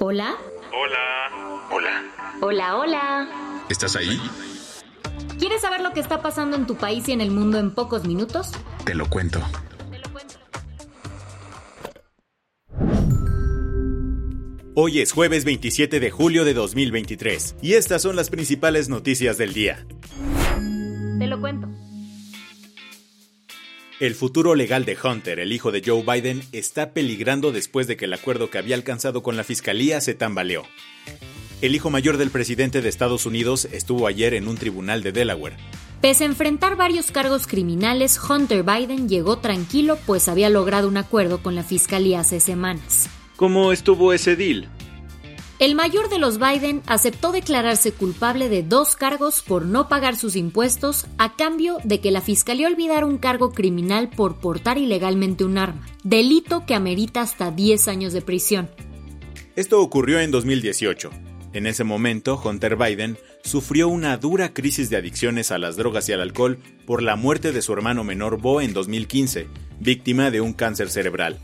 Hola. Hola. Hola. Hola, hola. ¿Estás ahí? ¿Quieres saber lo que está pasando en tu país y en el mundo en pocos minutos? Te lo cuento. Hoy es jueves 27 de julio de 2023 y estas son las principales noticias del día. El futuro legal de Hunter, el hijo de Joe Biden, está peligrando después de que el acuerdo que había alcanzado con la fiscalía se tambaleó. El hijo mayor del presidente de Estados Unidos estuvo ayer en un tribunal de Delaware. Pese a enfrentar varios cargos criminales, Hunter Biden llegó tranquilo pues había logrado un acuerdo con la fiscalía hace semanas. ¿Cómo estuvo ese deal? El mayor de los Biden aceptó declararse culpable de dos cargos por no pagar sus impuestos a cambio de que la fiscalía olvidara un cargo criminal por portar ilegalmente un arma, delito que amerita hasta 10 años de prisión. Esto ocurrió en 2018. En ese momento, Hunter Biden sufrió una dura crisis de adicciones a las drogas y al alcohol por la muerte de su hermano menor Bo en 2015, víctima de un cáncer cerebral.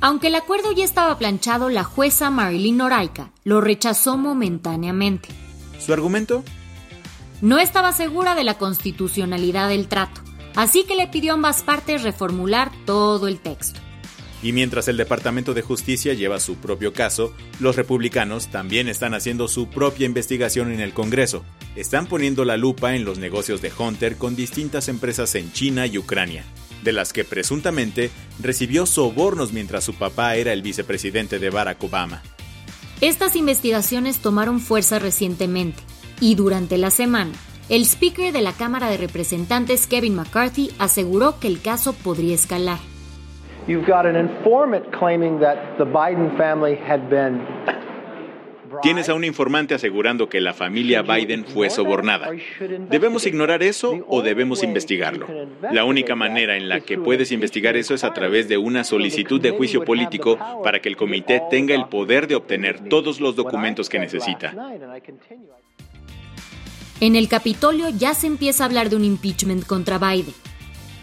Aunque el acuerdo ya estaba planchado, la jueza Marilyn Noraika lo rechazó momentáneamente. ¿Su argumento? No estaba segura de la constitucionalidad del trato, así que le pidió a ambas partes reformular todo el texto. Y mientras el Departamento de Justicia lleva su propio caso, los republicanos también están haciendo su propia investigación en el Congreso. Están poniendo la lupa en los negocios de Hunter con distintas empresas en China y Ucrania, de las que presuntamente recibió sobornos mientras su papá era el vicepresidente de Barack Obama. Estas investigaciones tomaron fuerza recientemente y durante la semana, el speaker de la Cámara de Representantes Kevin McCarthy aseguró que el caso podría escalar. You've got an informant claiming that the Biden family had been Tienes a un informante asegurando que la familia Biden fue sobornada. ¿Debemos ignorar eso o debemos investigarlo? La única manera en la que puedes investigar eso es a través de una solicitud de juicio político para que el comité tenga el poder de obtener todos los documentos que necesita. En el Capitolio ya se empieza a hablar de un impeachment contra Biden.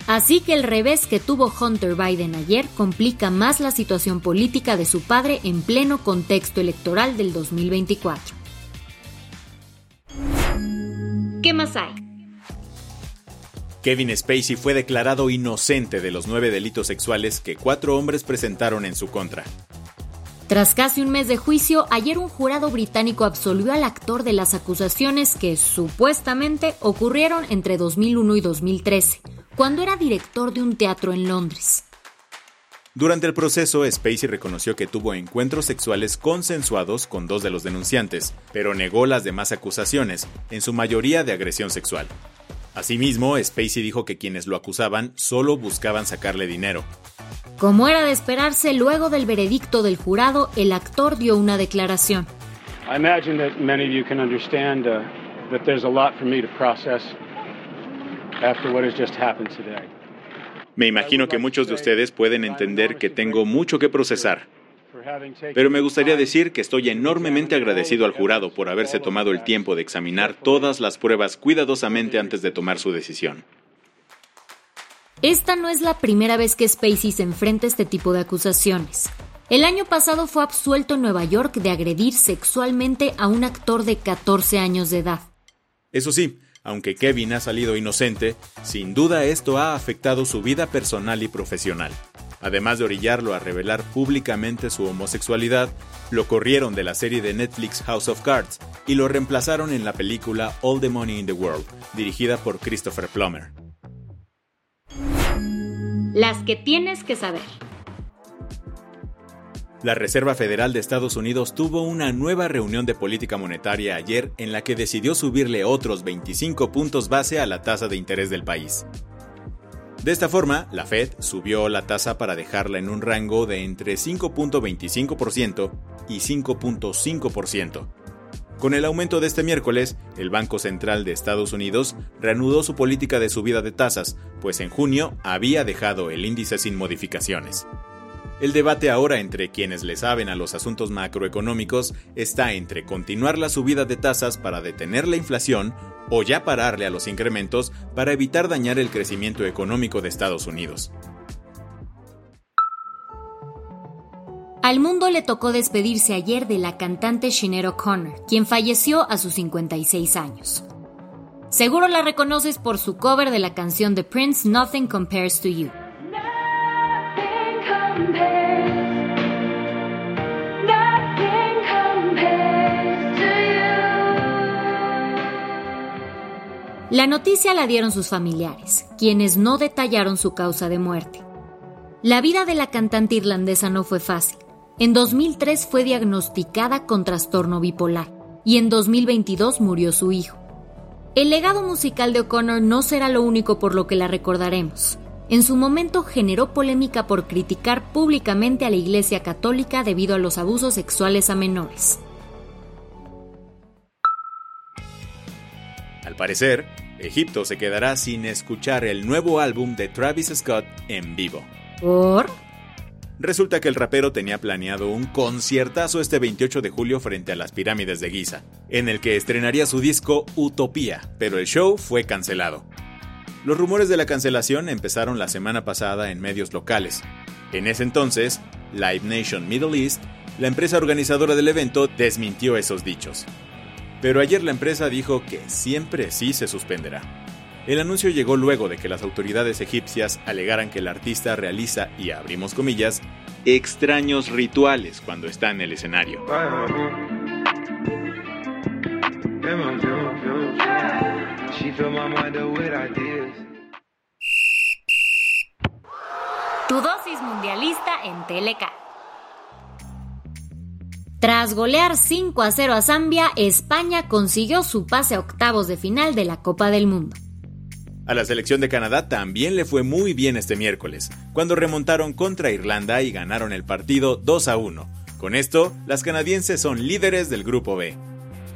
Así que el revés que tuvo Hunter Biden ayer complica más la situación política de su padre en pleno contexto electoral del 2024. ¿Qué más hay? Kevin Spacey fue declarado inocente de los nueve delitos sexuales que cuatro hombres presentaron en su contra. Tras casi un mes de juicio, ayer un jurado británico absolvió al actor de las acusaciones que supuestamente ocurrieron entre 2001 y 2013 cuando era director de un teatro en Londres. Durante el proceso, Spacey reconoció que tuvo encuentros sexuales consensuados con dos de los denunciantes, pero negó las demás acusaciones, en su mayoría de agresión sexual. Asimismo, Spacey dijo que quienes lo acusaban solo buscaban sacarle dinero. Como era de esperarse, luego del veredicto del jurado, el actor dio una declaración. I imagine that many of you can understand uh, that there's a lot for me to process me imagino que muchos de ustedes pueden entender que tengo mucho que procesar. Pero me gustaría decir que estoy enormemente agradecido al jurado por haberse tomado el tiempo de examinar todas las pruebas cuidadosamente antes de tomar su decisión. Esta no es la primera vez que Spacey se enfrenta a este tipo de acusaciones. El año pasado fue absuelto en Nueva York de agredir sexualmente a un actor de 14 años de edad. Eso sí, aunque Kevin ha salido inocente, sin duda esto ha afectado su vida personal y profesional. Además de orillarlo a revelar públicamente su homosexualidad, lo corrieron de la serie de Netflix House of Cards y lo reemplazaron en la película All the Money in the World, dirigida por Christopher Plummer. Las que tienes que saber. La Reserva Federal de Estados Unidos tuvo una nueva reunión de política monetaria ayer en la que decidió subirle otros 25 puntos base a la tasa de interés del país. De esta forma, la Fed subió la tasa para dejarla en un rango de entre 5.25% y 5.5%. Con el aumento de este miércoles, el Banco Central de Estados Unidos reanudó su política de subida de tasas, pues en junio había dejado el índice sin modificaciones. El debate ahora entre quienes le saben a los asuntos macroeconómicos está entre continuar la subida de tasas para detener la inflación o ya pararle a los incrementos para evitar dañar el crecimiento económico de Estados Unidos. Al mundo le tocó despedirse ayer de la cantante Sinead O'Connor, quien falleció a sus 56 años. Seguro la reconoces por su cover de la canción de Prince Nothing Compares to You. La noticia la dieron sus familiares, quienes no detallaron su causa de muerte. La vida de la cantante irlandesa no fue fácil. En 2003 fue diagnosticada con trastorno bipolar y en 2022 murió su hijo. El legado musical de O'Connor no será lo único por lo que la recordaremos. En su momento generó polémica por criticar públicamente a la Iglesia Católica debido a los abusos sexuales a menores. Al parecer, Egipto se quedará sin escuchar el nuevo álbum de Travis Scott en vivo. ¿Por? Resulta que el rapero tenía planeado un conciertazo este 28 de julio frente a las pirámides de Giza, en el que estrenaría su disco Utopía, pero el show fue cancelado. Los rumores de la cancelación empezaron la semana pasada en medios locales. En ese entonces, Live Nation Middle East, la empresa organizadora del evento, desmintió esos dichos. Pero ayer la empresa dijo que siempre sí se suspenderá. El anuncio llegó luego de que las autoridades egipcias alegaran que el artista realiza, y abrimos comillas, extraños rituales cuando está en el escenario. Tu dosis mundialista en TLK. Tras golear 5 a 0 a Zambia, España consiguió su pase a octavos de final de la Copa del Mundo. A la selección de Canadá también le fue muy bien este miércoles, cuando remontaron contra Irlanda y ganaron el partido 2 a 1. Con esto, las canadienses son líderes del Grupo B.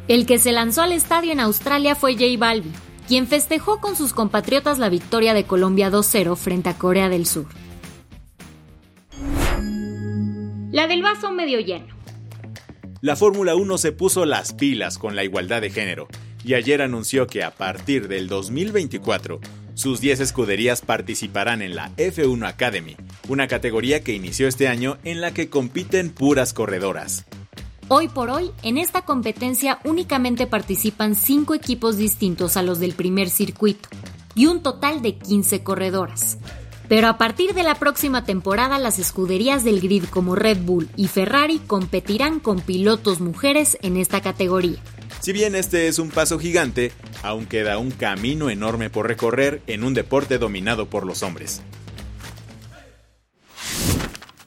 El que se lanzó al estadio en Australia fue J Balvin, quien festejó con sus compatriotas la victoria de Colombia 2-0 frente a Corea del Sur. La del vaso medio lleno. La Fórmula 1 se puso las pilas con la igualdad de género y ayer anunció que a partir del 2024 sus 10 escuderías participarán en la F1 Academy, una categoría que inició este año en la que compiten puras corredoras. Hoy por hoy, en esta competencia únicamente participan 5 equipos distintos a los del primer circuito y un total de 15 corredoras. Pero a partir de la próxima temporada, las escuderías del grid como Red Bull y Ferrari competirán con pilotos mujeres en esta categoría. Si bien este es un paso gigante, aún queda un camino enorme por recorrer en un deporte dominado por los hombres.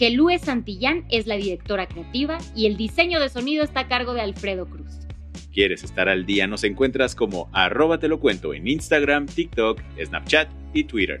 Gelúe Santillán es la directora creativa y el diseño de sonido está a cargo de Alfredo Cruz. ¿Quieres estar al día? Nos encuentras como arroba te lo cuento en Instagram, TikTok, Snapchat y Twitter.